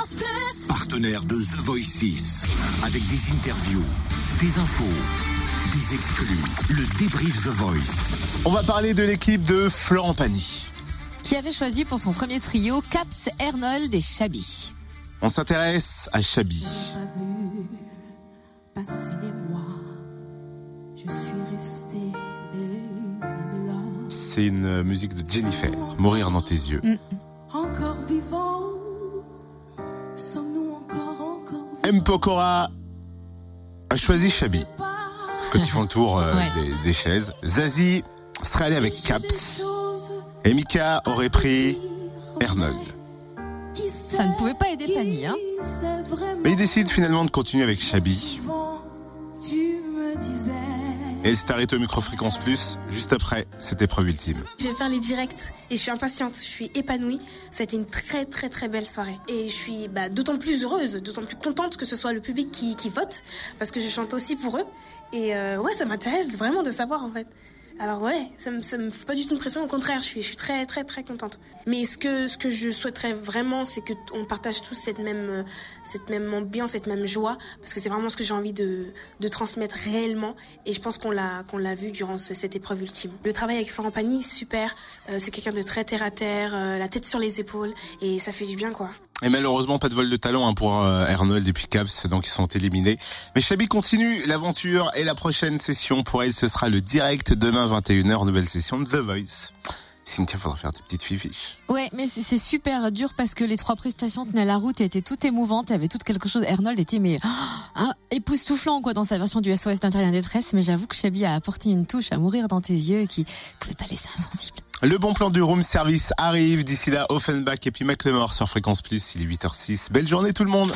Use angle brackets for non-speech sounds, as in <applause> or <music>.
Fréquence Plus Partenaire de The Voice 6. Avec des interviews, des infos, des exclus. Le débrief The Voice. On va parler de l'équipe de Florent Pagny. Qui avait choisi pour son premier trio Caps, Ernold et Chabi. On s'intéresse à Chabi. pas vu passer les mois. Je suis restée des années là. C'est une musique de Jennifer. Mourir dans tes yeux. Encore M. Pokora a choisi Chabi. Quand ils font le tour euh, Ouais. des, des chaises. Zazie serait allé avec Caps. Et Mika aurait pris Ernold. Ça ne pouvait pas aider Fanny, hein. Mais ils décident finalement de continuer avec Chabi. Tu me disais. Et c'est arrêté au micro-fréquence plus, juste après cette épreuve ultime. Je vais faire les directs et je suis impatiente, je suis épanouie. Ça a été une très très très belle soirée. Et je suis bah, d'autant plus heureuse, d'autant plus contente que ce soit le public qui, vote, parce que je chante aussi pour eux. Et euh, ouais, ça m'intéresse vraiment de savoir en fait. Alors ouais, ça me, ça me fait pas du tout une pression, au contraire, je suis, je suis très très très contente. Mais ce que, ce que je souhaiterais vraiment, c'est que on partage tous cette même, euh, cette même ambiance, cette même joie, parce que c'est vraiment ce que j'ai envie de, de transmettre réellement. Et je pense qu'on l'a qu'on l'a vu durant ce- cette épreuve ultime. Le travail avec Florent Pagny, super. Euh, c'est quelqu'un de très terre à terre, euh, la tête sur les épaules, et ça fait du bien quoi. Et malheureusement, pas de vol de talent hein, pour euh, Arnold et puis Caps, donc ils sont éliminés. Mais Chabi continue l'aventure et la prochaine session pour elle, ce sera le direct demain 21h, nouvelle session de The Voice. Cynthia, faudra faire tes petites fiches. Ouais, mais c'est super dur parce que les trois prestations tenaient la route et étaient toutes émouvantes. Il y avait tout quelque chose. Ernold était mais ah, <gasps> époustouflant quoi dans sa version du SOS d'intérieur détresse. Mais j'avoue que Chabi a apporté une touche à mourir dans tes yeux qui pouvait pas laisser insensible. Le bon plan du room service arrive. D'ici là, Offenbach et puis McLemore sur Fréquence Plus. Il est 8h06. Belle journée tout le monde